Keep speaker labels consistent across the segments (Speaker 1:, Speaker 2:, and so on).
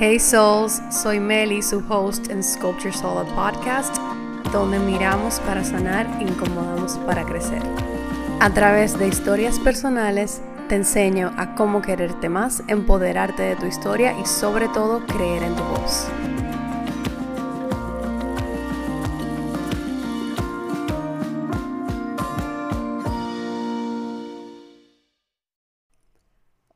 Speaker 1: Hey Souls, soy Meli, su host en Sculpture Soul Podcast, donde miramos para sanar, incomodamos para crecer. A través de historias personales, te enseño a cómo quererte más, empoderarte de tu historia y sobre todo creer en tu voz.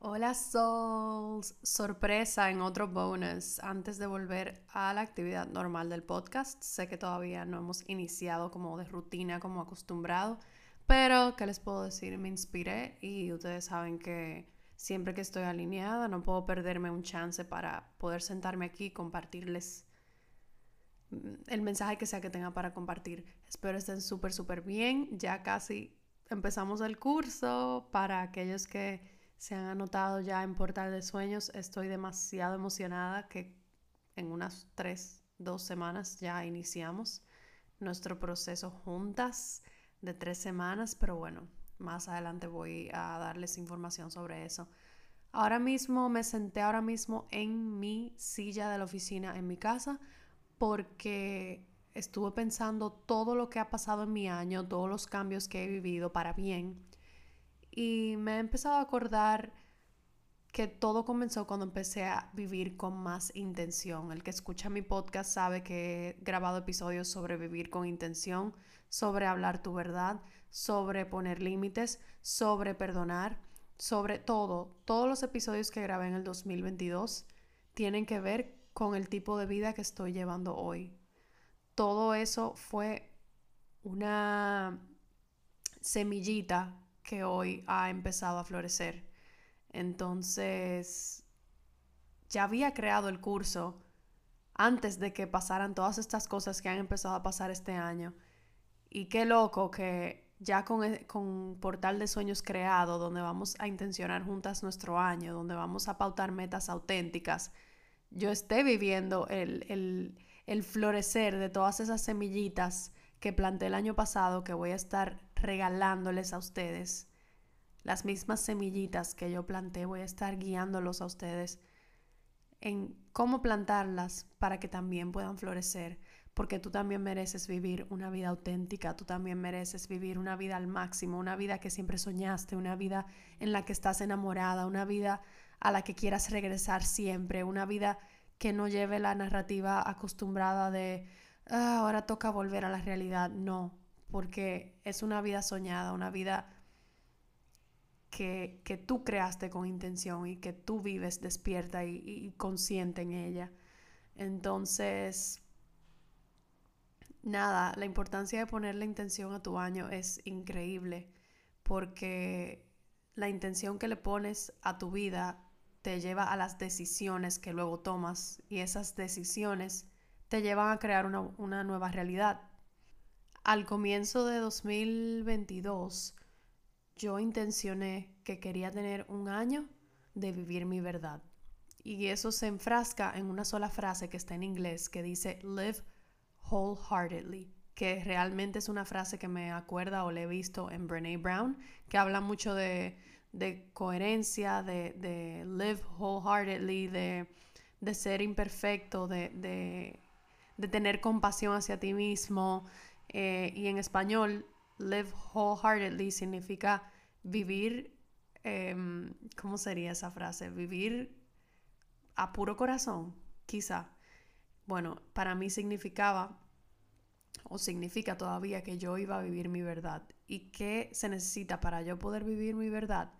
Speaker 1: Hola Souls, sorpresa en otro bonus antes de volver a la actividad normal del podcast. Sé que todavía no hemos iniciado como de rutina como acostumbrado, pero ¿qué les puedo decir? Me inspiré y ustedes saben que siempre que estoy alineada no puedo perderme un chance para poder sentarme aquí y compartirles el mensaje que sea que tenga para compartir. Espero estén súper, súper bien. Ya casi empezamos el curso para aquellos que se han anotado ya en Portal de Sueños. Estoy demasiado emocionada que en unas tres, dos semanas ya iniciamos nuestro proceso juntas de tres semanas, pero bueno, más adelante voy a darles información sobre eso. Ahora mismo me senté ahora mismo en mi silla de la oficina en mi casa porque estuve pensando todo lo que ha pasado en mi año, todos los cambios que he vivido para bien y me he empezado a acordar que todo comenzó cuando empecé a vivir con más intención. El que escucha mi podcast sabe que he grabado episodios sobre vivir con intención, sobre hablar tu verdad, sobre poner límites, sobre perdonar, sobre todo. Todos los episodios que grabé en el 2022 tienen que ver con el tipo de vida que estoy llevando hoy. Todo eso fue una semillita que hoy ha empezado a florecer. Entonces, ya había creado el curso antes de que pasaran todas estas cosas que han empezado a pasar este año. Y qué loco que ya con, e, con Portal de Sueños creado, donde vamos a intencionar juntas nuestro año, donde vamos a pautar metas auténticas, yo esté viviendo el, el, el florecer de todas esas semillitas que planté el año pasado, que voy a estar regalándoles a ustedes. Las mismas semillitas que yo planté, voy a estar guiándolos a ustedes en cómo plantarlas para que también puedan florecer, porque tú también mereces vivir una vida auténtica, tú también mereces vivir una vida al máximo, una vida que siempre soñaste, una vida en la que estás enamorada, una vida a la que quieras regresar siempre, una vida que no lleve la narrativa acostumbrada de ah, ahora toca volver a la realidad, no, porque es una vida soñada, una vida que, tú creaste con intención y que tú vives despierta y, consciente en ella. Entonces, nada, la importancia de ponerle intención a tu año es increíble porque la intención que le pones a tu vida te lleva a las decisiones que luego tomas y esas decisiones te llevan a crear una, una nueva realidad al comienzo de 2022 yo intencioné que quería tener un año de vivir mi verdad. Y eso se enfrasca en una sola frase que está en inglés que dice live wholeheartedly, que realmente es una frase que me acuerda o le he visto en Brene Brown, que habla mucho de, coherencia, de, live wholeheartedly, de, de ser imperfecto, de, de tener compasión hacia ti mismo, eh, y en español, live wholeheartedly significa vivir, em, ¿cómo sería esa frase? Vivir a puro corazón, quizá. Bueno, para mí significaba o significa todavía que yo iba a vivir mi verdad. ¿Y qué se necesita para yo poder vivir mi verdad?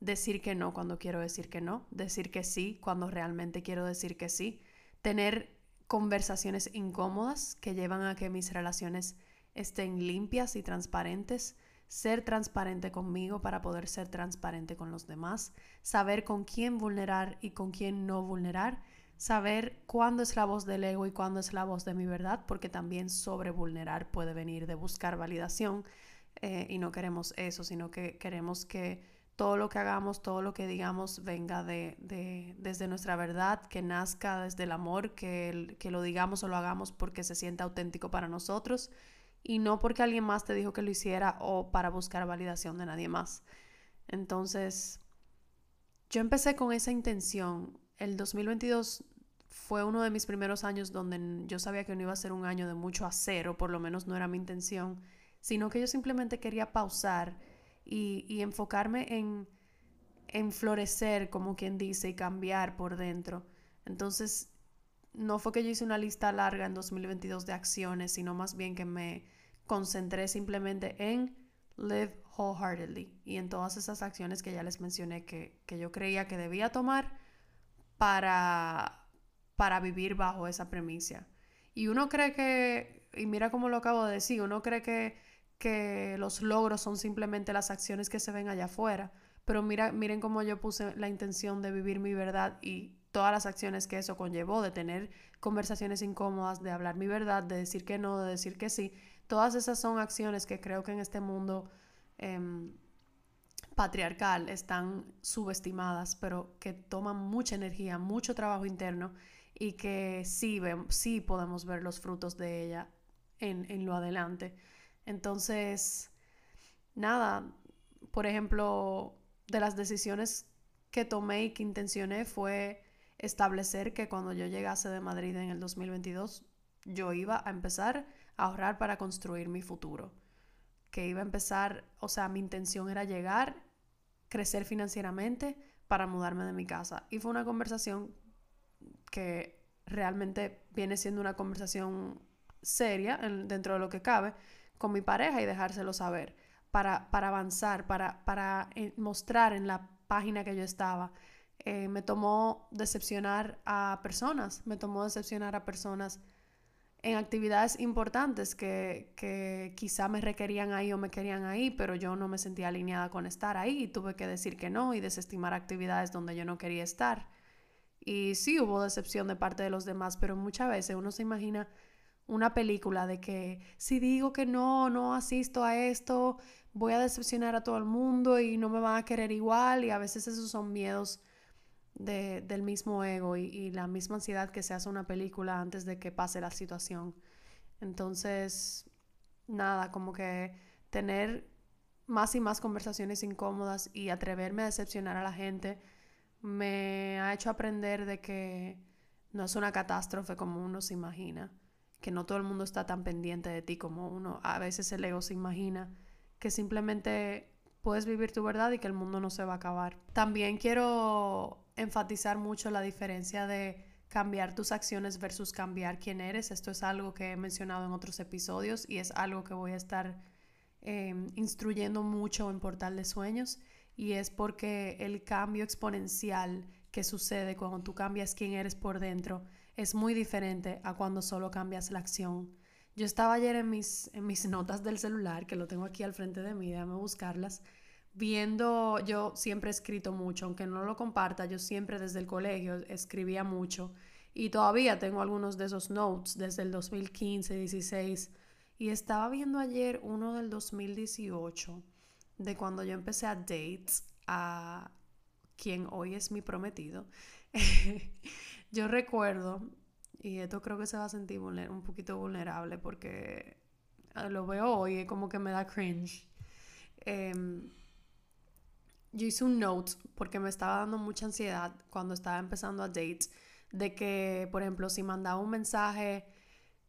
Speaker 1: Decir que no cuando quiero decir que no, decir que sí cuando realmente quiero decir que sí, tener conversaciones incómodas que llevan a que mis relaciones estén limpias y transparentes, ser transparente conmigo para poder ser transparente con los demás, saber con quién vulnerar y con quién no vulnerar, saber cuándo es la voz del ego y cuándo es la voz de mi verdad, porque también sobre vulnerar puede venir de buscar validación eh, y no queremos eso, sino que queremos que todo lo que hagamos, todo lo que digamos venga de, desde nuestra verdad, que nazca desde el amor, que, que lo digamos o lo hagamos porque se siente auténtico para nosotros y no porque alguien más te dijo que lo hiciera o para buscar validación de nadie más. Entonces, yo empecé con esa intención. El 2022 fue uno de mis primeros años donde yo sabía que no iba a ser un año de mucho acero, por lo menos no era mi intención, sino que yo simplemente quería pausar y, enfocarme en, en florecer, como quien dice, y cambiar por dentro. Entonces, no fue que yo hice una lista larga en 2022 de acciones, sino más bien que me concentré simplemente en live wholeheartedly y en todas esas acciones que ya les mencioné que, que yo creía que debía tomar para, para vivir bajo esa premisa. Y uno cree que, y mira cómo lo acabo de decir, uno cree que, que los logros son simplemente las acciones que se ven allá afuera, pero mira, miren cómo yo puse la intención de vivir mi verdad y todas las acciones que eso conllevó, de tener conversaciones incómodas, de hablar mi verdad, de decir que no, de decir que sí. Todas esas son acciones que creo que en este mundo em, patriarcal están subestimadas, pero que toman mucha energía, mucho trabajo interno y que sí, sí podemos ver los frutos de ella en, en lo adelante. Entonces, nada, por ejemplo, de las decisiones que tomé y que intencioné fue establecer que cuando yo llegase de Madrid en el 2022, yo iba a empezar a ahorrar para construir mi futuro. Que iba a empezar, o sea, mi intención era llegar, crecer financieramente para mudarme de mi casa. Y fue una conversación que realmente viene siendo una conversación seria dentro de lo que cabe con mi pareja y dejárselo saber para, para avanzar, para, para eh, mostrar en la página que yo estaba eh, me tomó decepcionar a personas, me tomó decepcionar a personas en actividades importantes que, que, quizá me requerían ahí o me querían ahí, pero yo no me sentía alineada con estar ahí y tuve que decir que no y desestimar actividades donde yo no quería estar. Y sí hubo decepción de parte de los demás, pero muchas veces uno se imagina una película de que si digo que no, no asisto a esto, voy a decepcionar a todo el mundo y no me van a querer igual y a veces esos son miedos del mismo ego y, la misma ansiedad que se hace una película antes de que pase la situación. Entonces, nada, como que tener más y más conversaciones incómodas y atreverme a decepcionar a la gente me ha hecho aprender de que no es una catástrofe como uno se imagina, que no todo el mundo está tan pendiente de ti como uno. A veces el ego se imagina que simplemente puedes vivir tu verdad y que el mundo no se va a acabar. También quiero enfatizar mucho la diferencia de cambiar tus acciones versus cambiar quién eres. Esto es algo que he mencionado en otros episodios y es algo que voy a estar em, instruyendo mucho en Portal de Sueños y es porque el cambio exponencial que sucede cuando tú cambias quién eres por dentro es muy diferente a cuando solo cambias la acción. Yo estaba ayer en mis, en mis notas del celular, que lo tengo aquí al frente de mí, déjame buscarlas, viendo, yo siempre he escrito mucho, aunque no lo comparta, yo siempre desde el colegio escribía mucho y todavía tengo algunos de esos notes desde el 2015, 16 y estaba viendo ayer uno del 2018 de cuando yo empecé a date a quien hoy es mi prometido. yo recuerdo, y esto creo que se va a sentir un poquito vulnerable porque lo veo hoy y como que me da cringe. Em, yo hice un note porque me estaba dando mucha ansiedad cuando estaba empezando a date de que, por ejemplo, si mandaba un mensaje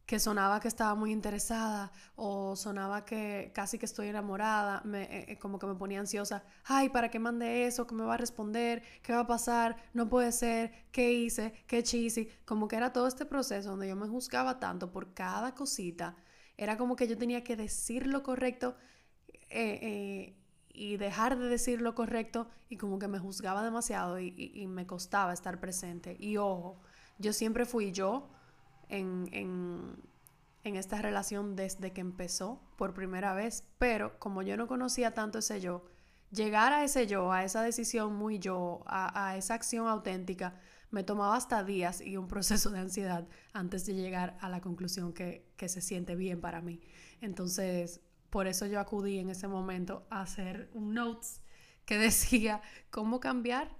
Speaker 1: que sonaba que estaba muy interesada o sonaba que casi que estoy enamorada, me, eh, eh, como que me ponía ansiosa, ay, ¿para qué mandé eso? ¿Qué me va a responder? ¿Qué va a pasar? No puede ser, ¿qué hice? ¿Qué cheesy? Como que era todo este proceso donde yo me juzgaba tanto por cada cosita, era como que yo tenía que decir lo correcto. Eh, eh y dejar de decir lo correcto y como que me juzgaba demasiado y, me costaba estar presente. Y ojo, yo siempre fui yo en, en, esta relación desde que empezó por primera vez, pero como yo no conocía tanto ese yo, llegar a ese yo, a esa decisión muy yo, a, esa acción auténtica, me tomaba hasta días y un proceso de ansiedad antes de llegar a la conclusión que, se siente bien para mí. Entonces, por eso yo acudí en ese momento a hacer un notes que decía cómo cambiar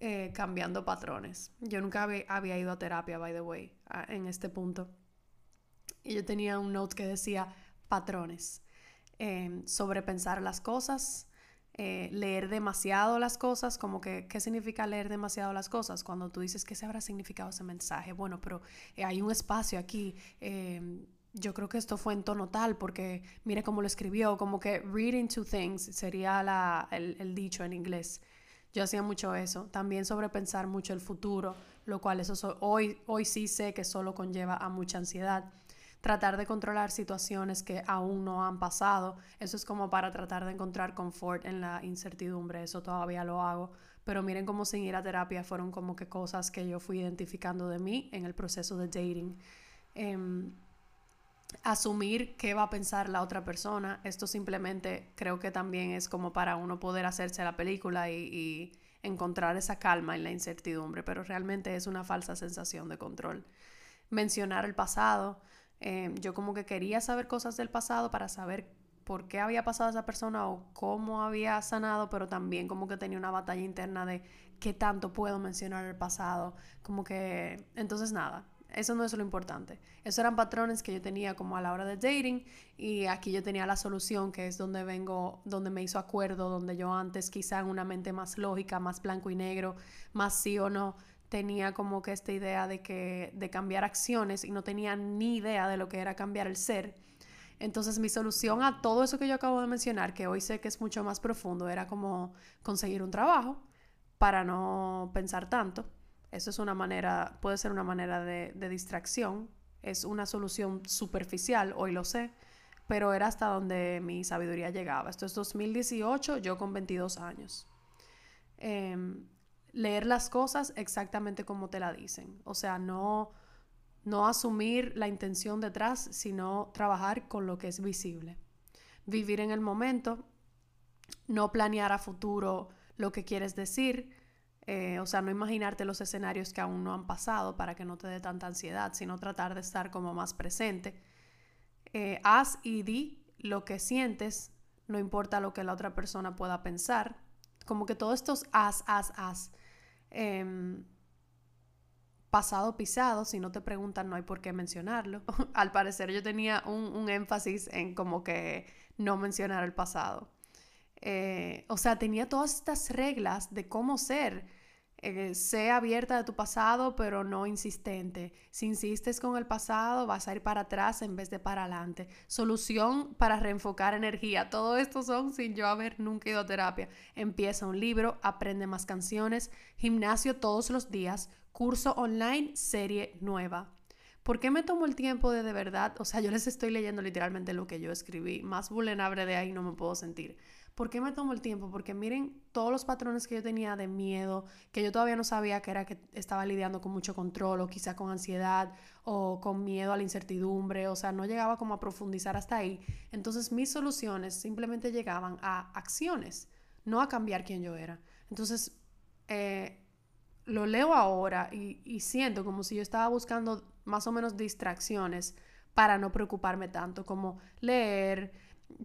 Speaker 1: eh, cambiando patrones. Yo nunca había, ido a terapia, by the way, en este punto. Y yo tenía un note que decía patrones. Eh, sobrepensar las cosas, eh, leer demasiado las cosas, como que, ¿qué significa leer demasiado las cosas? Cuando tú dices, ¿qué se habrá significado ese mensaje? Bueno, pero eh, hay un espacio aquí. Em, yo creo que esto fue en tono tal, porque mire cómo lo escribió, como que reading two things sería la, el, el dicho en inglés. Yo hacía mucho eso. También sobrepensar mucho el futuro, lo cual eso hoy, hoy sí sé que solo conlleva a mucha ansiedad tratar de controlar situaciones que aún no han pasado. Eso es como para tratar de encontrar confort en la incertidumbre, eso todavía lo hago. Pero miren cómo sin ir a terapia fueron como que cosas que yo fui identificando de mí en el proceso de dating. Em, asumir qué va a pensar la otra persona, esto simplemente creo que también es como para uno poder hacerse la película y, y encontrar esa calma en la incertidumbre, pero realmente es una falsa sensación de control. Mencionar el pasado, Em, yo como que quería saber cosas del pasado para saber por qué había pasado esa persona o cómo había sanado, pero también como que tenía una batalla interna de qué tanto puedo mencionar el pasado. Como que, entonces nada, eso no es lo importante. Esos eran patrones que yo tenía como a la hora de dating y aquí yo tenía la solución que es donde vengo, donde me hizo acuerdo, donde yo antes quizá en una mente más lógica, más blanco y negro, más sí o no, tenía como que esta idea de que de cambiar acciones y no tenía ni idea de lo que era cambiar el ser. Entonces mi solución a todo eso que yo acabo de mencionar, que hoy sé que es mucho más profundo, era como conseguir un trabajo para no pensar tanto. Eso es una manera, puede ser una manera de, distracción, es una solución superficial, hoy lo sé, pero era hasta donde mi sabiduría llegaba. Esto es 2018, yo con 22 años. Eh, leer las cosas exactamente como te la dicen. O sea, no, no asumir la intención detrás, sino trabajar con lo que es visible. Vivir en el momento, no planear a futuro lo que quieres decir, eh, o sea, no imaginarte los escenarios que aún no han pasado para que no te dé tanta ansiedad, sino tratar de estar como más presente. Eh, haz y di lo que sientes, no importa lo que la otra persona pueda pensar. Como que todos estos haz, haz, haz Em, pasado pisado, si no te preguntan no hay por qué mencionarlo. Al parecer yo tenía un, énfasis en como que no mencionar el pasado. Eh, o sea, tenía todas estas reglas de cómo ser eh, sé abierta de tu pasado, pero no insistente. Si insistes con el pasado, vas a ir para atrás en vez de para adelante. Solución para reenfocar energía. Todo esto son sin yo haber nunca ido a terapia. Empieza un libro, aprende más canciones, gimnasio todos los días, curso online, serie nueva. ¿Por qué me tomo el tiempo de de verdad? O sea, yo les estoy leyendo literalmente lo que yo escribí. Más vulnerable de ahí no me puedo sentir. ¿Por qué me tomo el tiempo? Porque miren todos los patrones que yo tenía de miedo, que yo todavía no sabía que era que estaba lidiando con mucho control o quizá con ansiedad o con miedo a la incertidumbre, o sea, no llegaba como a profundizar hasta ahí. Entonces mis soluciones simplemente llegaban a acciones, no a cambiar quién yo era. Entonces, eh, lo leo ahora y, y siento como si yo estaba buscando más o menos distracciones para no preocuparme tanto, como leer,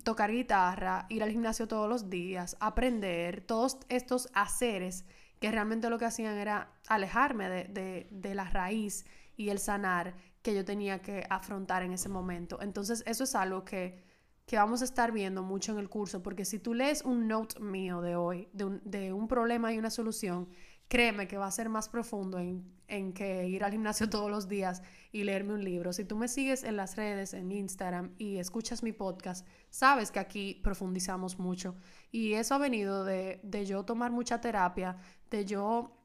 Speaker 1: tocar guitarra, ir al gimnasio todos los días, aprender, todos estos haceres que realmente lo que hacían era alejarme de, la raíz y el sanar que yo tenía que afrontar en ese momento. Entonces eso es algo que, que vamos a estar viendo mucho en el curso, porque si tú lees un note mío de hoy, de un, de un problema y una solución, créeme que va a ser más profundo en, en, que ir al gimnasio todos los días y leerme un libro. Si tú me sigues en las redes, en Instagram y escuchas mi podcast, sabes que aquí profundizamos mucho. Y eso ha venido de, de yo tomar mucha terapia, de yo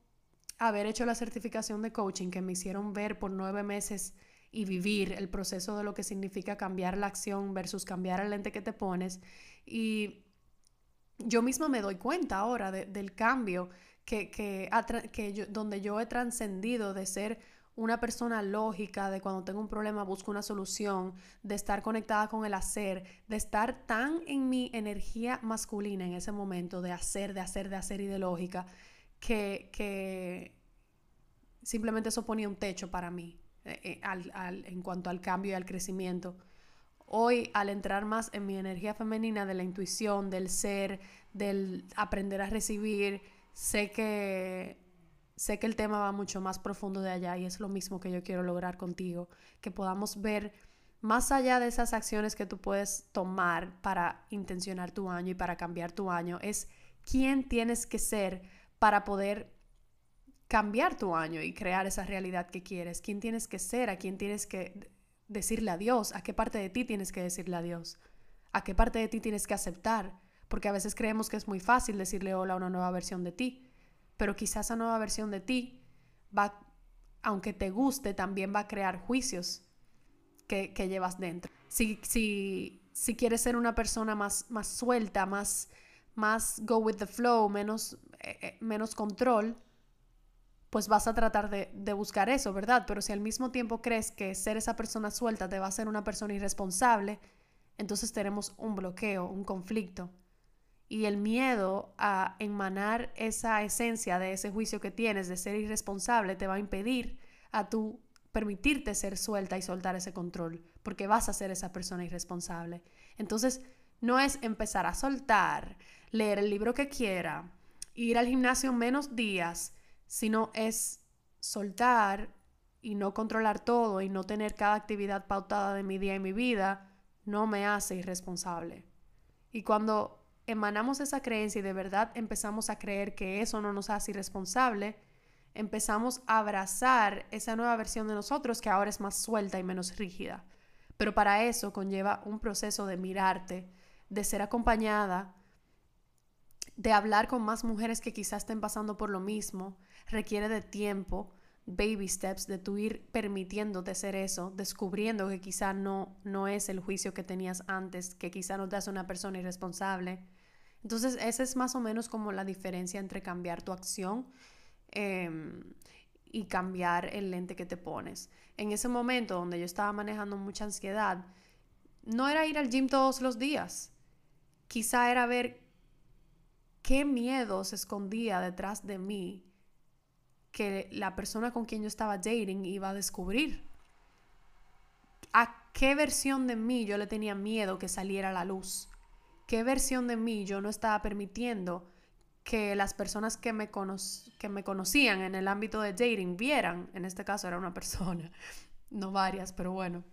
Speaker 1: haber hecho la certificación de coaching que me hicieron ver por nueve meses y vivir el proceso de lo que significa cambiar la acción versus cambiar el lente que te pones. Y yo misma me doy cuenta ahora del cambio que, que, yo, donde yo he trascendido de ser una persona lógica, de cuando tengo un problema busco una solución, de estar conectada con el hacer, de estar tan en mi energía masculina en ese momento, de hacer, de hacer, de hacer y de lógica, que, que simplemente eso ponía un techo para mí eh, eh, en cuanto al cambio y al crecimiento. Hoy, al entrar más en mi energía femenina de la intuición, del ser, del aprender a recibir, sé que sé que el tema va mucho más profundo de allá y es lo mismo que yo quiero lograr contigo, que podamos ver más allá de esas acciones que tú puedes tomar para intencionar tu año y para cambiar tu año, es quién tienes que ser para poder cambiar tu año y crear esa realidad que quieres. ¿Quién tienes que ser? ¿A quién tienes que decirle adiós? ¿A qué parte de ti tienes que decirle adiós? ¿A qué parte de ti tienes que aceptar? Porque a veces creemos que es muy fácil decirle hola a una nueva versión de ti, pero quizás esa nueva versión de ti va, aunque te guste, también va a crear juicios que, llevas dentro. Si, si, si quieres ser una persona más, más suelta, más más go with the flow, menos, eh, eh, menos control, pues vas a tratar de, de, buscar eso, ¿verdad? Pero si al mismo tiempo crees que ser esa persona suelta te va a hacer una persona irresponsable, entonces tenemos un bloqueo, un conflicto. Y el miedo a emanar esa esencia de ese juicio que tienes de ser irresponsable te va a impedir a tú permitirte ser suelta y soltar ese control, porque vas a ser esa persona irresponsable. Entonces, no es empezar a soltar, leer el libro que quiera, ir al gimnasio menos días, sino es soltar y no controlar todo y no tener cada actividad pautada de mi día y mi vida, no me hace irresponsable. Y cuando emanamos esa creencia y de verdad empezamos a creer que eso no nos hace irresponsable, empezamos a abrazar esa nueva versión de nosotros que ahora es más suelta y menos rígida. Pero para eso conlleva un proceso de mirarte, de ser acompañada, de hablar con más mujeres que quizás estén pasando por lo mismo, requiere de tiempo, baby steps, de tu ir permitiéndote ser eso, descubriendo que quizá no, no es el juicio que tenías antes, que quizá no te hace una persona irresponsable. Entonces, esa es más o menos como la diferencia entre cambiar tu acción em, y cambiar el lente que te pones. En ese momento donde yo estaba manejando mucha ansiedad, no era ir al gym todos los días. Quizá era ver qué miedo se escondía detrás de mí que la persona con quien yo estaba dating iba a descubrir. ¿A qué versión de mí yo le tenía miedo que saliera a la luz? ¿Qué versión de mí yo no estaba permitiendo que las personas que me, que me conocían en el ámbito de dating vieran? En este caso era una persona, no varias, pero bueno.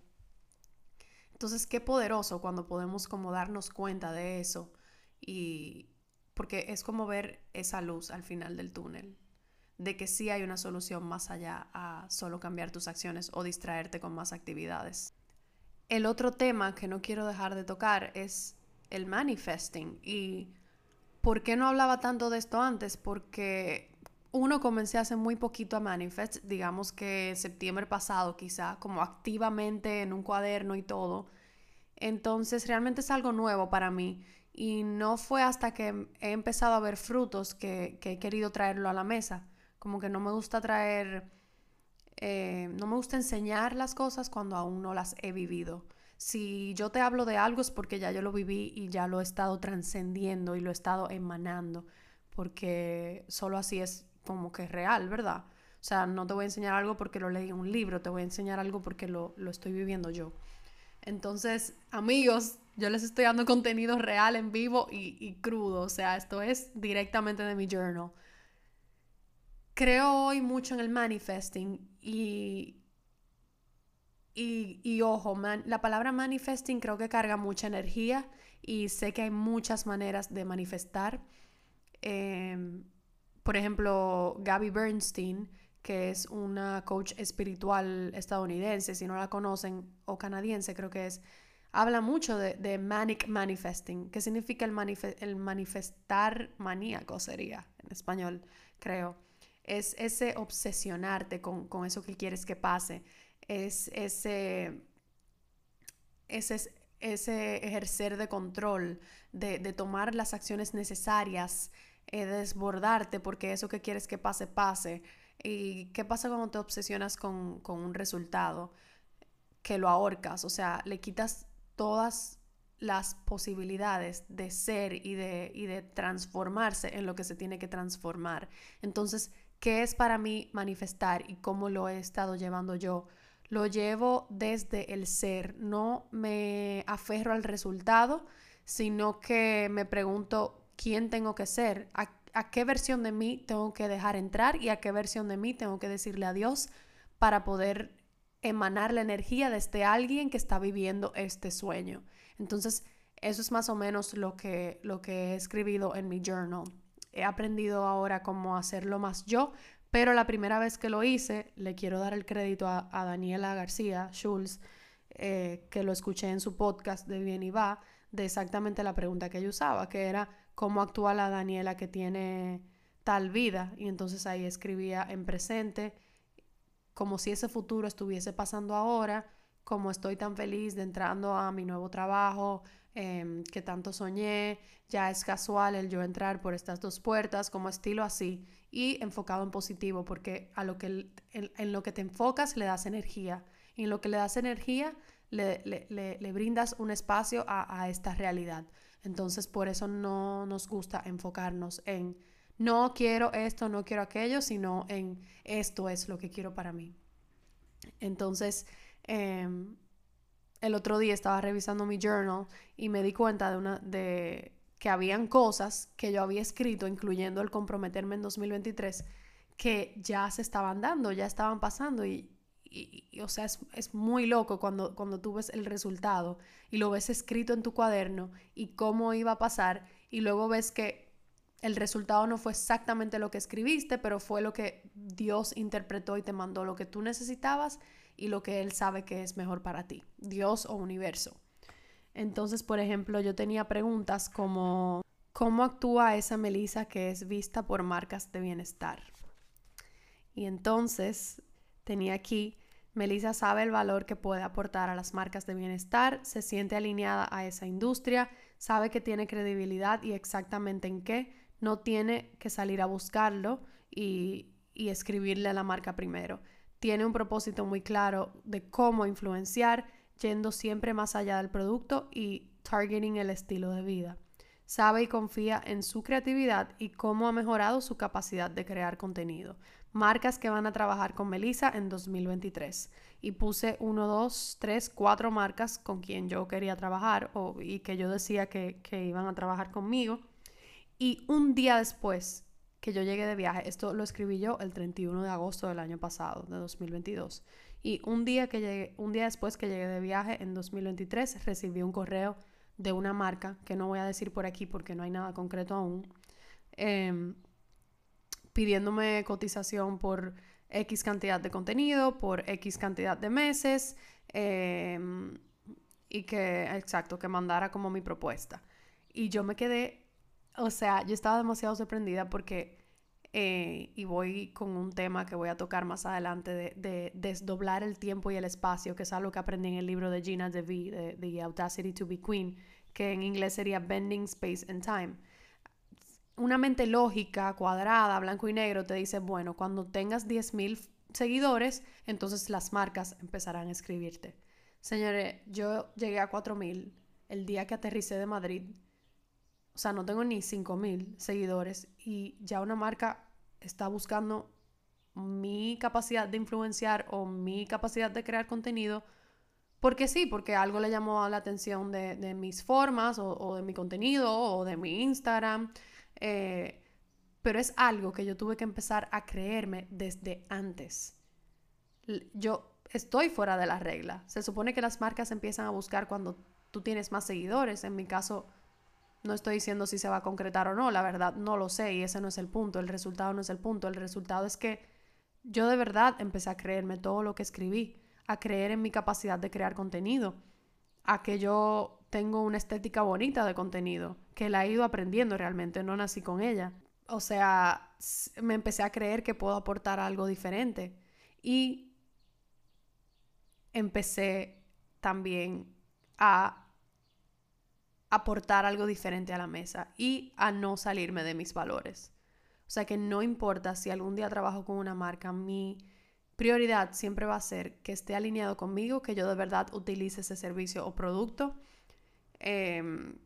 Speaker 1: Entonces, qué poderoso cuando podemos como darnos cuenta de eso y, porque es como ver esa luz al final del túnel, de que sí hay una solución más allá a solo cambiar tus acciones o distraerte con más actividades. El otro tema que no quiero dejar de tocar es el manifesting. ¿Y por qué no hablaba tanto de esto antes? Porque uno comencé hace muy poquito a manifest, digamos que septiembre pasado quizá, como activamente en un cuaderno y todo. Entonces realmente es algo nuevo para mí y no fue hasta que he empezado a ver frutos que, he querido traerlo a la mesa. Como que no me gusta traer, eh, no me gusta enseñar las cosas cuando aún no las he vivido. Si yo te hablo de algo es porque ya yo lo viví y ya lo he estado trascendiendo y lo he estado emanando, porque solo así es como que es real, ¿verdad? O sea, no te voy a enseñar algo porque lo leí en un libro, te voy a enseñar algo porque lo, lo estoy viviendo yo. Entonces, amigos, yo les estoy dando contenido real, en vivo y, crudo. O sea, esto es directamente de mi journal. Creo hoy mucho en el manifesting y, y, ojo, la palabra manifesting creo que carga mucha energía y sé que hay muchas maneras de manifestar. Em, por ejemplo, Gabby Bernstein, que es una coach espiritual estadounidense, si no la conocen, o canadiense creo que es, habla mucho de, manic manifesting, que significa el, el manifestar maníaco, sería en español, creo. Es ese obsesionarte con, eso que quieres que pase, es ese, ese, ese ejercer de control, de, tomar las acciones necesarias, eh, de desbordarte porque eso que quieres que pase, pase. ¿Y qué pasa cuando te obsesionas con, con un resultado? Que lo ahorcas, o sea, le quitas todas las posibilidades de ser y de, y de transformarse en lo que se tiene que transformar. Entonces, ¿qué es para mí manifestar y cómo lo he estado llevando yo? Lo llevo desde el ser, no me aferro al resultado, sino que me pregunto quién tengo que ser, a, qué versión de mí tengo que dejar entrar y a qué versión de mí tengo que decirle adiós para poder emanar la energía de este alguien que está viviendo este sueño. Entonces, eso es más o menos lo que, lo que he escribido en mi journal. he aprendido ahora cómo hacerlo más yo, pero la primera vez que lo hice, le quiero dar el crédito a, Daniela García Schulz, eh, que lo escuché en su podcast de Bien y Va, de exactamente la pregunta que ella usaba, que era cómo actúa la Daniela que tiene tal vida. Y entonces ahí escribía en presente, como si ese futuro estuviese pasando ahora, como estoy tan feliz de entrando a mi nuevo trabajo, em, que tanto soñé, ya es casual el yo entrar por estas dos puertas, como estilo así, y enfocado en positivo, porque a lo que, en, lo que te enfocas le das energía, y en lo que le das energía le, le, brindas un espacio a, a esta realidad. Entonces, por eso no nos gusta enfocarnos en no quiero esto, no quiero aquello, sino en esto es lo que quiero para mí. Entonces, em, el otro día estaba revisando mi journal y me di cuenta de una de que habían cosas que yo había escrito, incluyendo el comprometerme en 2023, que ya se estaban dando, ya estaban pasando y, o sea, es, es, muy loco cuando, cuando tú ves el resultado y lo ves escrito en tu cuaderno y cómo iba a pasar y luego ves que el resultado no fue exactamente lo que escribiste, pero fue lo que Dios interpretó y te mandó lo que tú necesitabas y lo que Él sabe que es mejor para ti, Dios o universo. Entonces, por ejemplo, yo tenía preguntas como, ¿cómo actúa esa Melissa que es vista por marcas de bienestar? Y entonces tenía aquí, Melissa sabe el valor que puede aportar a las marcas de bienestar, se siente alineada a esa industria, sabe que tiene credibilidad y exactamente en qué, no tiene que salir a buscarlo y, escribirle a la marca primero. Tiene un propósito muy claro de cómo influenciar, yendo siempre más allá del producto y targeting el estilo de vida. Sabe y confía en su creatividad y cómo ha mejorado su capacidad de crear contenido. Marcas que van a trabajar con Melissa en 2023. Y puse uno, dos, tres, cuatro marcas con quien yo quería trabajar o, y que yo decía que, que iban a trabajar conmigo. Y un día después que yo llegué de viaje, esto lo escribí yo el 31 de agosto del año pasado, de 2022. Y un día, que llegué, un día después que llegué de viaje en 2023, recibí un correo de una marca, que no voy a decir por aquí porque no hay nada concreto aún, em, pidiéndome cotización por X cantidad de contenido, por X cantidad de meses, em, y que, exacto, que mandara como mi propuesta. Y yo me quedé o sea, yo estaba demasiado sorprendida porque, eh, y voy con un tema que voy a tocar más adelante, de, desdoblar el tiempo y el espacio, que es algo que aprendí en el libro de Gina DeVee, de The Audacity to be Queen, que en inglés sería Bending Space and Time. Una mente lógica, cuadrada, blanco y negro, te dice, bueno, cuando tengas 10.000 seguidores, entonces las marcas empezarán a escribirte. Señores, yo llegué a 4.000 el día que aterricé de Madrid o sea, no tengo ni 5000 seguidores y ya una marca está buscando mi capacidad de influenciar o mi capacidad de crear contenido. Porque sí, porque algo le llamó la atención de, mis formas o, de mi contenido o de mi Instagram. Eh, pero es algo que yo tuve que empezar a creerme desde antes. Yo estoy fuera de la regla. Se supone que las marcas empiezan a buscar cuando tú tienes más seguidores. En mi caso, no estoy diciendo si se va a concretar o no, la verdad no lo sé y ese no es el punto, el resultado no es el punto, el resultado es que yo de verdad empecé a creerme todo lo que escribí, a creer en mi capacidad de crear contenido, a que yo tengo una estética bonita de contenido, que la he ido aprendiendo realmente, no nací con ella. O sea, me empecé a creer que puedo aportar algo diferente y empecé también a aportar algo diferente a la mesa y a no salirme de mis valores. O sea que no importa si algún día trabajo con una marca, mi prioridad siempre va a ser que esté alineado conmigo, que yo de verdad utilice ese servicio o producto, em,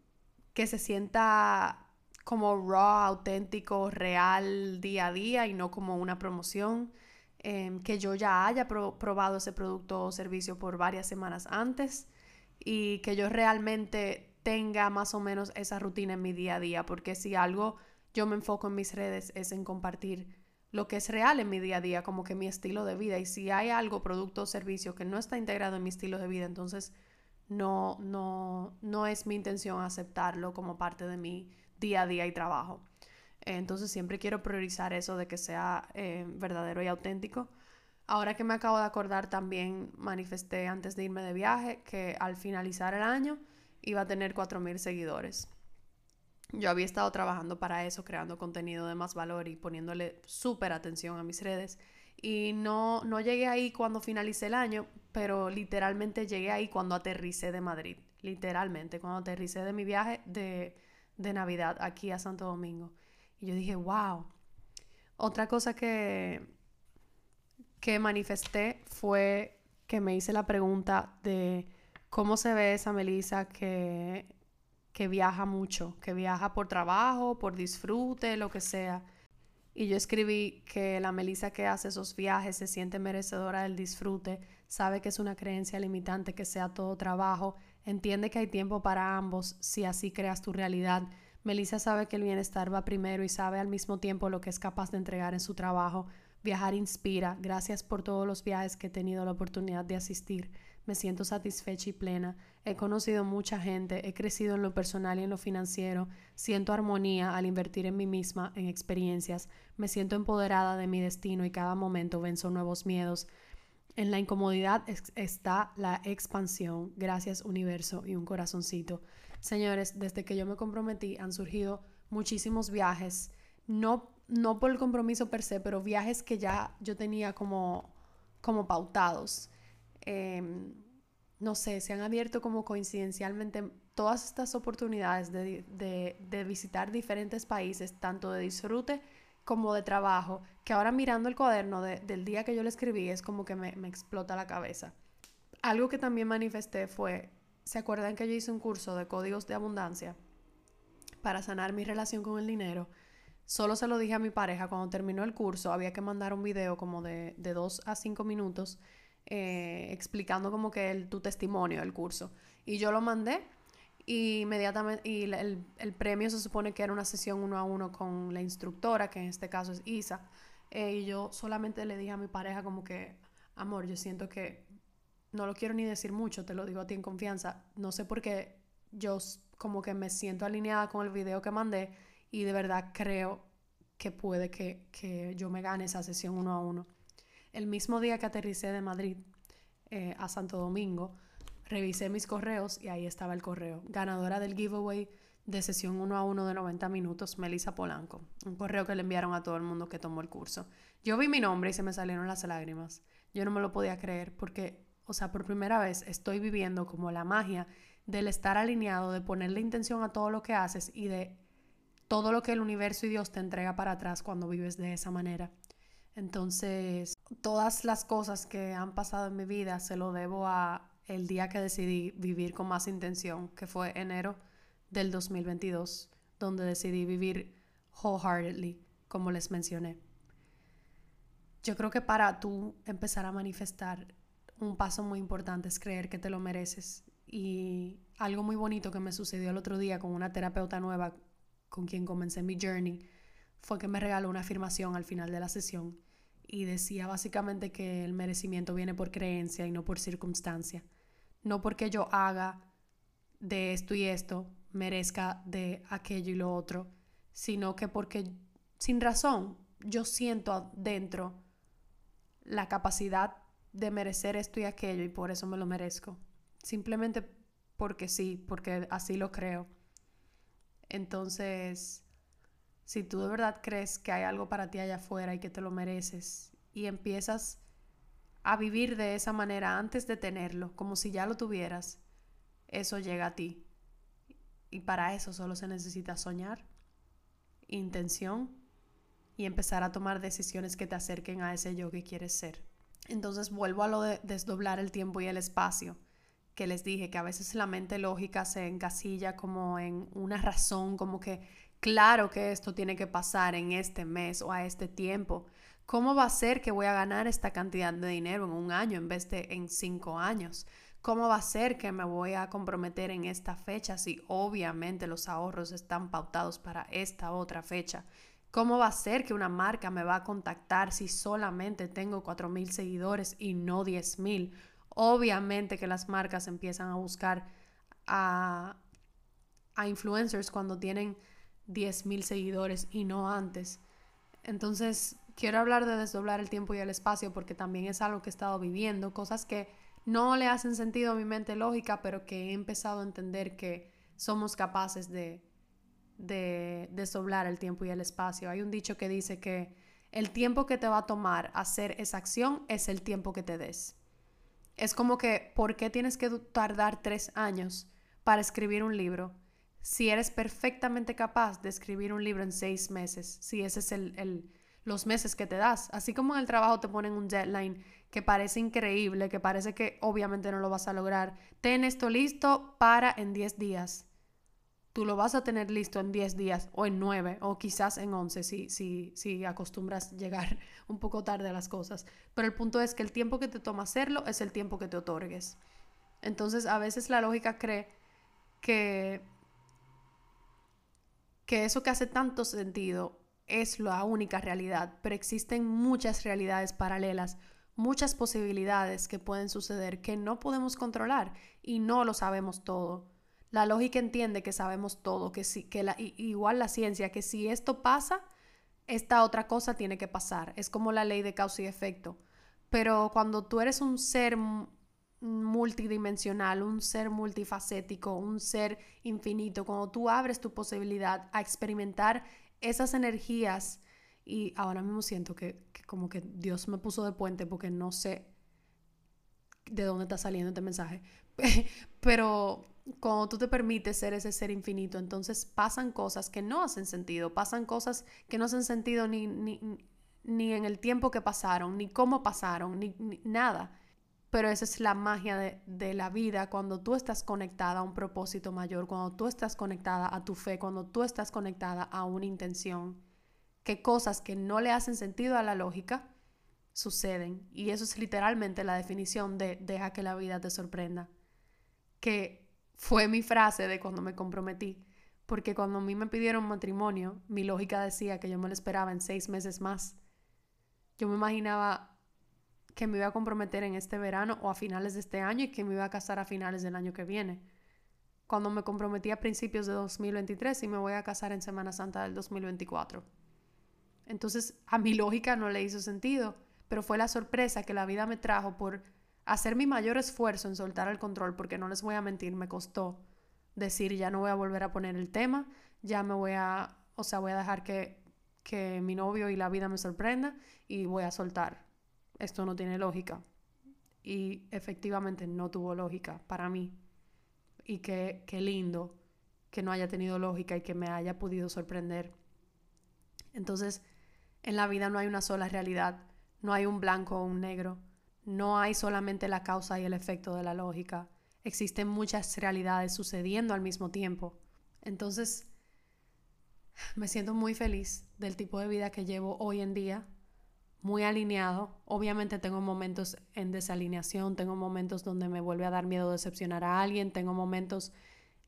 Speaker 1: que se sienta como raw, auténtico, real, día a día y no como una promoción, em, que yo ya haya probado ese producto o servicio por varias semanas antes y que yo realmente tenga más o menos esa rutina en mi día a día, porque si algo yo me enfoco en mis redes es en compartir lo que es real en mi día a día, como que mi estilo de vida. Y si hay algo, producto o servicio que no está integrado en mi estilo de vida, entonces no, no, no es mi intención aceptarlo como parte de mi día a día y trabajo. entonces siempre quiero priorizar eso de que sea eh, verdadero y auténtico. Ahora que me acabo de acordar, también manifesté antes de irme de viaje que al finalizar el año iba a tener 4.000 seguidores. Yo había estado trabajando para eso, creando contenido de más valor y poniéndole súper atención a mis redes. Y no, no llegué ahí cuando finalicé el año, pero literalmente llegué ahí cuando aterricé de Madrid. Literalmente, cuando aterricé de mi viaje de, de Navidad aquí a Santo Domingo. Y yo dije, wow. Otra cosa que, que manifesté fue que me hice la pregunta de cómo se ve esa Melissa que, que viaja mucho, que viaja por trabajo, por disfrute, lo que sea. Y yo escribí que la Melissa que hace esos viajes se siente merecedora del disfrute, sabe que es una creencia limitante que sea todo trabajo, entiende que hay tiempo para ambos si así creas tu realidad, Melissa sabe que el bienestar va primero y sabe al mismo tiempo lo que es capaz de entregar en su trabajo. Viajar inspira. Gracias por todos los viajes que he tenido la oportunidad de asistir. Me siento satisfecha y plena. He conocido mucha gente, he crecido en lo personal y en lo financiero. Siento armonía al invertir en mí misma, en experiencias. Me siento empoderada de mi destino y cada momento venzo nuevos miedos. En la incomodidad está la expansión. Gracias universo y un corazoncito. Señores, desde que yo me comprometí han surgido muchísimos viajes, no, no por el compromiso per se, pero viajes que ya yo tenía como, como pautados. Em, no sé, se han abierto como coincidencialmente todas estas oportunidades de, de, visitar diferentes países, tanto de disfrute como de trabajo, que ahora mirando el cuaderno del día que yo le escribí es como que me, me explota la cabeza. Algo que también manifesté fue ¿Se acuerdan que yo hice un curso de códigos de abundancia para sanar mi relación con el dinero? Solo se lo dije a mi pareja cuando terminó el curso. Había que mandar un video como de, de dos a cinco minutos eh, explicando como que el, tu testimonio del curso. Y yo lo mandé y inmediatamente, y el, el, premio se supone que era una sesión uno a uno con la instructora, que en este caso es Isa. Eh, y yo solamente le dije a mi pareja como que, amor, yo siento que no lo quiero ni decir mucho, te lo digo a ti en confianza. No sé por qué yo como que me siento alineada con el video que mandé y de verdad creo que puede que, que yo me gane esa sesión uno a uno. El mismo día que aterricé de Madrid eh, a Santo Domingo, revisé mis correos y ahí estaba el correo. Ganadora del giveaway de sesión uno a uno de 90 minutos, Melissa Polanco. Un correo que le enviaron a todo el mundo que tomó el curso. Yo vi mi nombre y se me salieron las lágrimas. Yo no me lo podía creer porque o sea, por primera vez estoy viviendo como la magia del estar alineado, de ponerle intención a todo lo que haces y de todo lo que el universo y Dios te entrega para atrás cuando vives de esa manera. Entonces, todas las cosas que han pasado en mi vida se lo debo a el día que decidí vivir con más intención, que fue enero del 2022, donde decidí vivir wholeheartedly, como les mencioné. Yo creo que para tú empezar a manifestar un paso muy importante es creer que te lo mereces. Y algo muy bonito que me sucedió el otro día con una terapeuta nueva con quien comencé mi journey fue que me regaló una afirmación al final de la sesión y decía básicamente que el merecimiento viene por creencia y no por circunstancia. No porque yo haga de esto y esto merezca de aquello y lo otro, sino que porque sin razón yo siento dentro la capacidad de merecer esto y aquello y por eso me lo merezco. Simplemente porque sí, porque así lo creo. Entonces, si tú de verdad crees que hay algo para ti allá afuera y que te lo mereces y empiezas a vivir de esa manera antes de tenerlo, como si ya lo tuvieras, eso llega a ti. Y para eso solo se necesita soñar, intención y empezar a tomar decisiones que te acerquen a ese yo que quieres ser. Entonces vuelvo a lo de desdoblar el tiempo y el espacio, que les dije que a veces la mente lógica se encasilla como en una razón, como que claro que esto tiene que pasar en este mes o a este tiempo. ¿Cómo va a ser que voy a ganar esta cantidad de dinero en un año en vez de en cinco años? ¿Cómo va a ser que me voy a comprometer en esta fecha si obviamente los ahorros están pautados para esta otra fecha? ¿Cómo va a ser que una marca me va a contactar si solamente tengo 4.000 seguidores y no 10.000? Obviamente que las marcas empiezan a buscar a, a influencers cuando tienen 10.000 seguidores y no antes. Entonces, quiero hablar de desdoblar el tiempo y el espacio porque también es algo que he estado viviendo, cosas que no le hacen sentido a mi mente lógica, pero que he empezado a entender que somos capaces de, de desdoblar el tiempo y el espacio. Hay un dicho que dice que el tiempo que te va a tomar hacer esa acción es el tiempo que te des. Es como que, ¿por qué tienes que tardar tres años para escribir un libro si eres perfectamente capaz de escribir un libro en seis meses? Si ese es el, los meses que te das. Así como en el trabajo te ponen un deadline que parece increíble, que parece que obviamente no lo vas a lograr. Ten esto listo para en 10 días tú lo vas a tener listo en 10 días o en 9 o quizás en 11 si, si, si acostumbras llegar un poco tarde a las cosas. Pero el punto es que el tiempo que te toma hacerlo es el tiempo que te otorgues. Entonces a veces la lógica cree que, que eso que hace tanto sentido es la única realidad, pero existen muchas realidades paralelas, muchas posibilidades que pueden suceder que no podemos controlar y no lo sabemos todo. La lógica entiende que sabemos todo, que, sí, que la, igual la ciencia, que si esto pasa, esta otra cosa tiene que pasar. Es como la ley de causa y efecto. Pero cuando tú eres un ser multidimensional, un ser multifacético, un ser infinito, cuando tú abres tu posibilidad a experimentar esas energías, y ahora mismo siento que, como que Dios me puso de puente porque no sé de dónde está saliendo este mensaje, pero cuando tú te permites ser ese ser infinito, entonces pasan cosas que no hacen sentido, pasan cosas que no hacen sentido ni, ni, en el tiempo que pasaron, ni cómo pasaron, ni, nada. Pero esa es la magia de, de, la vida cuando tú estás conectada a un propósito mayor, cuando tú estás conectada a tu fe, cuando tú estás conectada a una intención, que cosas que no le hacen sentido a la lógica suceden. Y eso es literalmente la definición de deja que la vida te sorprenda. Que fue mi frase de cuando me comprometí. Porque cuando a mí me pidieron matrimonio, mi lógica decía que yo me lo esperaba en seis meses más. Yo me imaginaba que me iba a comprometer en este verano o a finales de este año y que me iba a casar a finales del año que viene. Cuando me comprometí a principios de 2023 y me voy a casar en Semana Santa del 2024. Entonces a mi lógica no le hizo sentido, pero fue la sorpresa que la vida me trajo por hacer mi mayor esfuerzo en soltar el control, porque no les voy a mentir, me costó decir ya no voy a volver a poner el tema, ya me voy a, o sea, voy a dejar que, que mi novio y la vida me sorprenda y voy a soltar. Esto no tiene lógica. Y efectivamente no tuvo lógica para mí. Y qué, qué lindo que no haya tenido lógica y que me haya podido sorprender. Entonces, en la vida no hay una sola realidad, no hay un blanco o un negro no hay solamente la causa y el efecto de la lógica, existen muchas realidades sucediendo al mismo tiempo. Entonces, me siento muy feliz del tipo de vida que llevo hoy en día, muy alineado. Obviamente tengo momentos en desalineación, tengo momentos donde me vuelve a dar miedo decepcionar a alguien, tengo momentos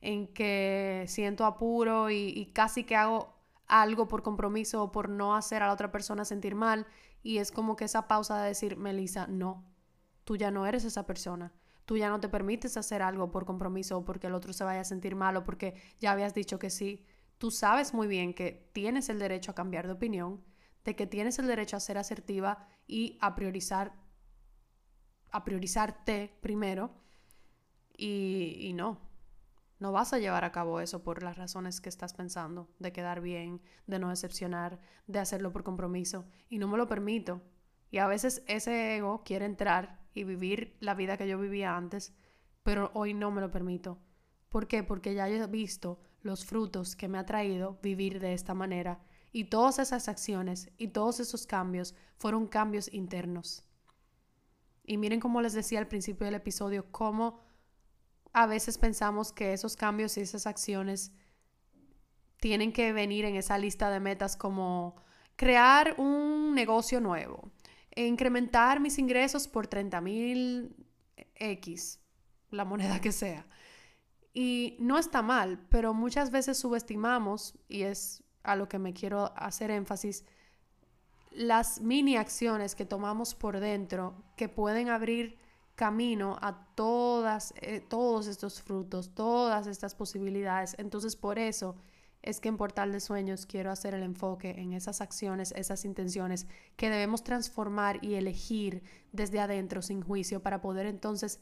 Speaker 1: en que siento apuro y, casi que hago algo por compromiso o por no hacer a la otra persona sentir mal y es como que esa pausa de decir, Melissa, no, tú ya no eres esa persona. Tú ya no te permites hacer algo por compromiso o porque el otro se vaya a sentir mal o porque ya habías dicho que sí. Tú sabes muy bien que tienes el derecho a cambiar de opinión, de que tienes el derecho a ser asertiva y a priorizar, a priorizarte primero. Y, y no, no vas a llevar a cabo eso por las razones que estás pensando, de quedar bien, de no decepcionar, de hacerlo por compromiso. Y no me lo permito. Y a veces ese ego quiere entrar y vivir la vida que yo vivía antes, pero hoy no me lo permito. ¿Por qué? Porque ya he visto los frutos que me ha traído vivir de esta manera. Y todas esas acciones y todos esos cambios fueron cambios internos. Y miren como les decía al principio del episodio, cómo a veces pensamos que esos cambios y esas acciones tienen que venir en esa lista de metas como crear un negocio nuevo, incrementar mis ingresos por 30 mil X, la moneda que sea. Y no está mal, pero muchas veces subestimamos, y es a lo que me quiero hacer énfasis, las mini acciones que tomamos por dentro que pueden abrir camino a todas, eh, todos estos frutos, todas estas posibilidades. Entonces, por eso es que en Portal de Sueños quiero hacer el enfoque en esas acciones, esas intenciones que debemos transformar y elegir desde adentro sin juicio para poder entonces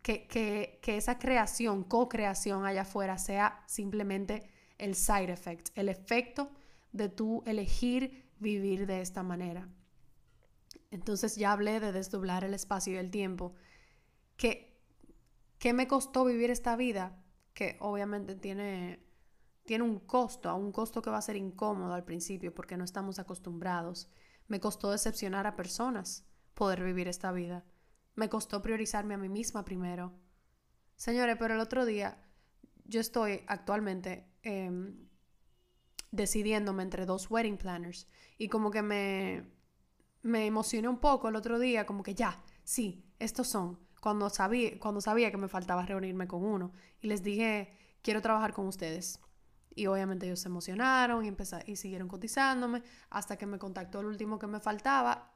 Speaker 1: que, que, que esa creación, co-creación allá afuera sea simplemente el side effect, el efecto de tú elegir vivir de esta manera. Entonces ya hablé de desdoblar el espacio y el tiempo. ¿Qué, qué me costó vivir esta vida? Que obviamente tiene, tiene un costo, un costo que va a ser incómodo al principio porque no estamos acostumbrados. Me costó decepcionar a personas poder vivir esta vida. Me costó priorizarme a mí misma primero. Señores, pero el otro día yo estoy actualmente em, decidiéndome entre dos wedding planners y como que me, me emocioné un poco el otro día, como que ya, sí, estos son, cuando sabía, cuando sabía que me faltaba reunirme con uno y les dije, quiero trabajar con ustedes. Y obviamente ellos se emocionaron y, y siguieron cotizándome hasta que me contactó el último que me faltaba,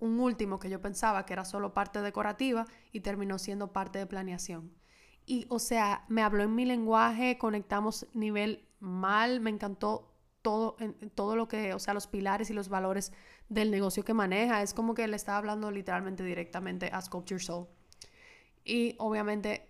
Speaker 1: un último que yo pensaba que era solo parte decorativa y terminó siendo parte de planeación. Y o sea, me habló en mi lenguaje, conectamos nivel mal, me encantó todo, en, todo lo que, o sea, los pilares y los valores del negocio que maneja. Es como que le estaba hablando literalmente directamente a Sculpture Soul. Y obviamente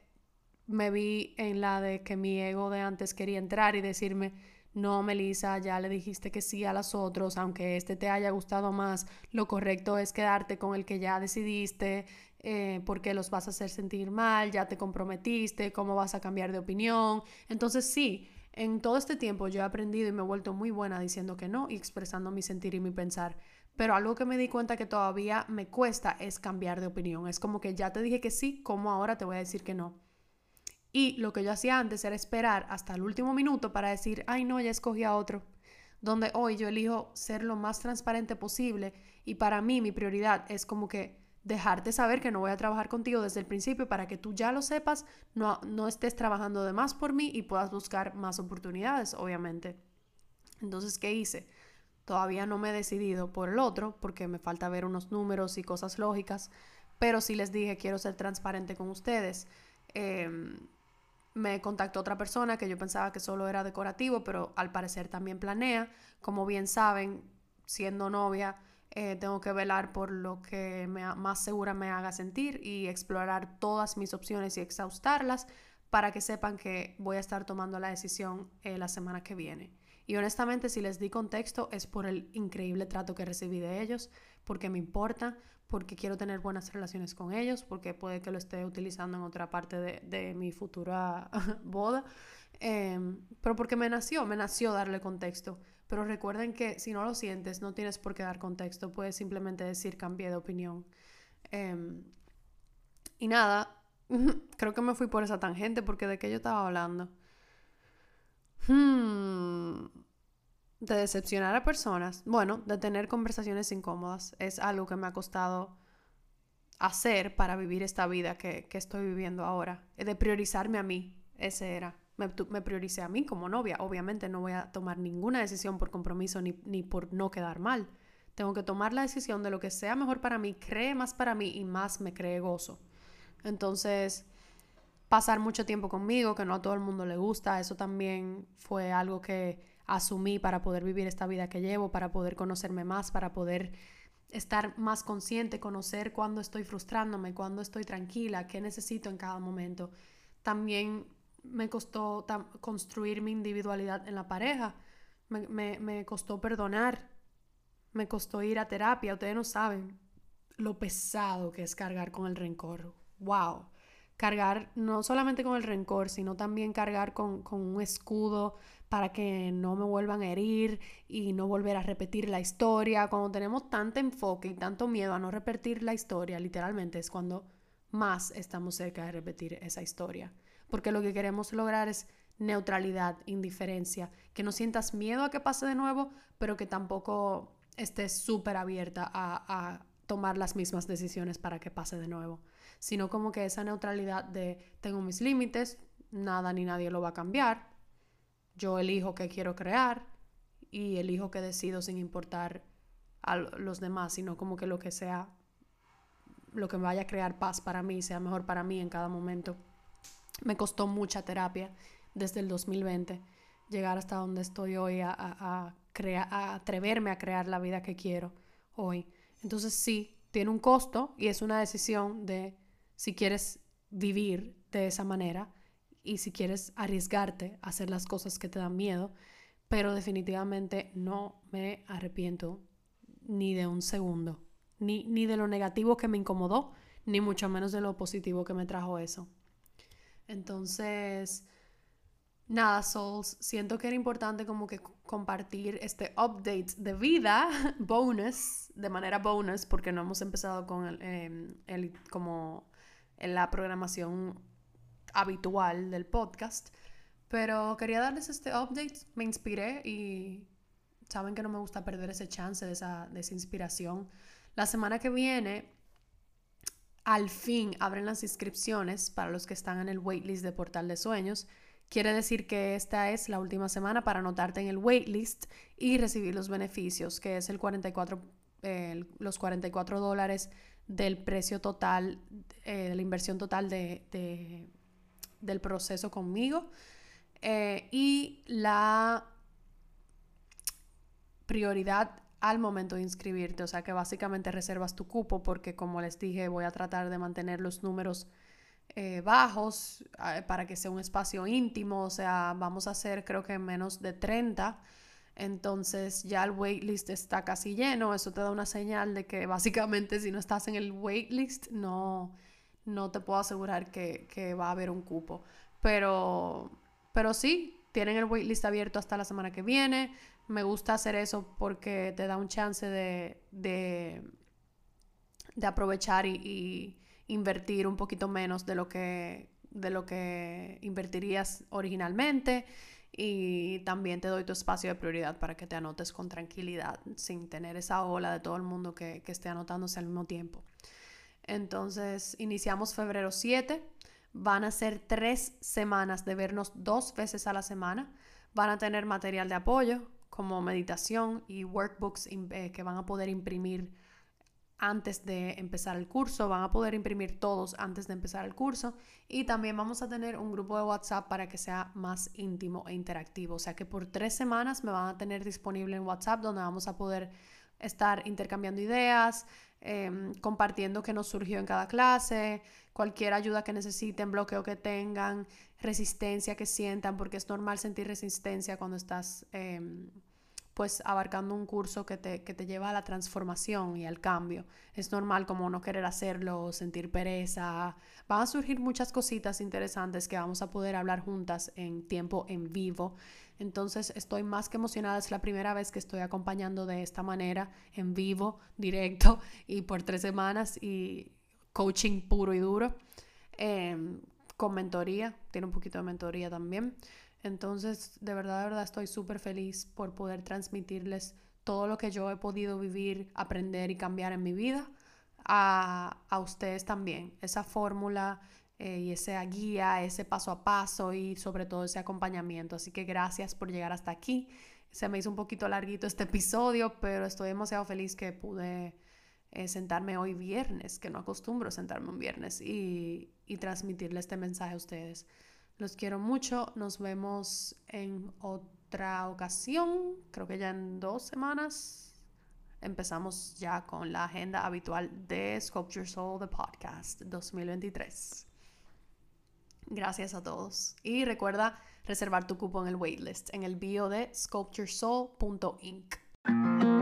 Speaker 1: me vi en la de que mi ego de antes quería entrar y decirme, no, Melissa, ya le dijiste que sí a los otros, aunque este te haya gustado más, lo correcto es quedarte con el que ya decidiste, eh, porque los vas a hacer sentir mal, ya te comprometiste, cómo vas a cambiar de opinión. Entonces sí, en todo este tiempo yo he aprendido y me he vuelto muy buena diciendo que no y expresando mi sentir y mi pensar. Pero algo que me di cuenta que todavía me cuesta es cambiar de opinión. Es como que ya te dije que sí, ¿cómo ahora te voy a decir que no? Y lo que yo hacía antes era esperar hasta el último minuto para decir, ay no, ya escogí a otro. Donde hoy yo elijo ser lo más transparente posible y para mí mi prioridad es como que dejarte saber que no voy a trabajar contigo desde el principio para que tú ya lo sepas, no, no estés trabajando de más por mí y puedas buscar más oportunidades, obviamente. Entonces, ¿qué hice? Todavía no me he decidido por el otro porque me falta ver unos números y cosas lógicas, pero sí les dije, quiero ser transparente con ustedes. Em, me contactó otra persona que yo pensaba que solo era decorativo, pero al parecer también planea. Como bien saben, siendo novia, eh, tengo que velar por lo que más segura me haga sentir y explorar todas mis opciones y exhaustarlas para que sepan que voy a estar tomando la decisión eh, la semana que viene. Y honestamente, si les di contexto, es por el increíble trato que recibí de ellos, porque me importa, porque quiero tener buenas relaciones con ellos, porque puede que lo esté utilizando en otra parte de, mi futura boda, em, pero porque me nació, me nació darle contexto. Pero recuerden que si no lo sientes, no tienes por qué dar contexto, puedes simplemente decir cambié de opinión. Em, y nada, creo que me fui por esa tangente porque de qué yo estaba hablando. Hmm, de decepcionar a personas. Bueno, de tener conversaciones incómodas. Es algo que me ha costado hacer para vivir esta vida que, que estoy viviendo ahora. De priorizarme a mí. Ese era me, me, prioricé a mí como novia. Obviamente no voy a tomar ninguna decisión por compromiso ni, ni, por no quedar mal. Tengo que tomar la decisión de lo que sea mejor para mí, cree más para mí y más me cree gozo. Entonces, pasar mucho tiempo conmigo, que no a todo el mundo le gusta, eso también fue algo que asumí para poder vivir esta vida que llevo, para poder conocerme más, para poder estar más consciente, conocer cuándo estoy frustrándome, cuándo estoy tranquila, qué necesito en cada momento. También me costó construir mi individualidad en la pareja, me, costó perdonar, me costó ir a terapia, ustedes no saben lo pesado que es cargar con el rencor. ¡Wow! Cargar no solamente con el rencor, sino también cargar con, con un escudo para que no me vuelvan a herir y no volver a repetir la historia. Cuando tenemos tanto enfoque y tanto miedo a no repetir la historia, literalmente es cuando más estamos cerca de repetir esa historia porque lo que queremos lograr es neutralidad, indiferencia, que no sientas miedo a que pase de nuevo, pero que tampoco estés súper abierta a, tomar las mismas decisiones para que pase de nuevo, sino como que esa neutralidad de tengo mis límites, nada ni nadie lo va a cambiar, yo elijo qué quiero crear y elijo qué decido sin importar a los demás, sino como que lo que sea, lo que vaya a crear paz para mí, sea mejor para mí en cada momento. Me costó mucha terapia desde el 2020. llegar hasta donde estoy hoy, a, a, a atreverme a crear la vida que quiero hoy. Entonces sí, tiene un costo y es una decisión de si quieres vivir de esa manera y si quieres arriesgarte a hacer las cosas que te dan miedo, pero definitivamente no me arrepiento ni de un segundo, ni, ni de lo negativo que me incomodó, ni mucho menos de lo positivo que me trajo eso. Entonces, nada, Souls, siento que era importante como que compartir este update de vida, bonus, de manera bonus, porque no hemos empezado con el, em, el como en la programación habitual del podcast. Pero quería darles este update, me inspiré y saben que no me gusta perder ese chance de esa, de esa inspiración. La semana que viene, al fin abren las inscripciones para los que están en el waitlist de Portal de Sueños. Quiere decir que esta es la última semana para anotarte en el waitlist y recibir los beneficios, que es el 44, los 44 dólares del precio total, eh, de la inversión total de, del proceso conmigo. Eh, y la prioridad al momento de inscribirte, o sea que básicamente reservas tu cupo porque como les dije voy a tratar de mantener los números eh, bajos para que sea un espacio íntimo, o sea, vamos a hacer creo que menos de 30, entonces ya el waitlist está casi lleno, eso te da una señal de que básicamente si no estás en el waitlist no, no te puedo asegurar que, que va a haber un cupo, pero, pero sí, tienen el waitlist abierto hasta la semana que viene, me gusta hacer eso porque te da un chance de, de, aprovechar y invertir un poquito menos de lo que, de lo que invertirías originalmente y también te doy tu espacio de prioridad para que te anotes con tranquilidad sin tener esa ola de todo el mundo que, que esté anotándose al mismo tiempo. Entonces, iniciamos febrero 7. Van a ser tres semanas de vernos dos veces a la semana. Van a tener material de apoyo como meditación y workbooks eh, que van a poder imprimir antes de empezar el curso, van a poder imprimir todos antes de empezar el curso. Y también vamos a tener un grupo de WhatsApp para que sea más íntimo e interactivo, o sea que por tres semanas me van a tener disponible en WhatsApp donde vamos a poder estar intercambiando ideas, em, compartiendo qué nos surgió en cada clase, cualquier ayuda que necesiten, bloqueo que tengan, resistencia que sientan, porque es normal sentir resistencia cuando estás... Em, pues abarcando un curso que te, que te lleva a la transformación y al cambio. Es normal como no querer hacerlo, sentir pereza. Van a surgir muchas cositas interesantes que vamos a poder hablar juntas en tiempo en vivo. Entonces estoy más que emocionada. Es la primera vez que estoy acompañando de esta manera, en vivo, directo y por tres semanas y coaching puro y duro. Em, con mentoría, tiene un poquito de mentoría también. Entonces, de verdad, de verdad estoy súper feliz por poder transmitirles todo lo que yo he podido vivir, aprender y cambiar en mi vida a, ustedes también. Esa fórmula eh, y esa guía, ese paso a paso y sobre todo ese acompañamiento. Así que gracias por llegar hasta aquí. Se me hizo un poquito larguito este episodio, pero estoy demasiado feliz que pude eh, sentarme hoy viernes, que no acostumbro sentarme un viernes y, y transmitirle este mensaje a ustedes. Los quiero mucho. Nos vemos en otra ocasión. Creo que ya en dos semanas empezamos ya con la agenda habitual de Sculpture Soul, the podcast 2023. Gracias a todos. Y recuerda reservar tu cupo en el waitlist en el bio de sculpturesoul.inc.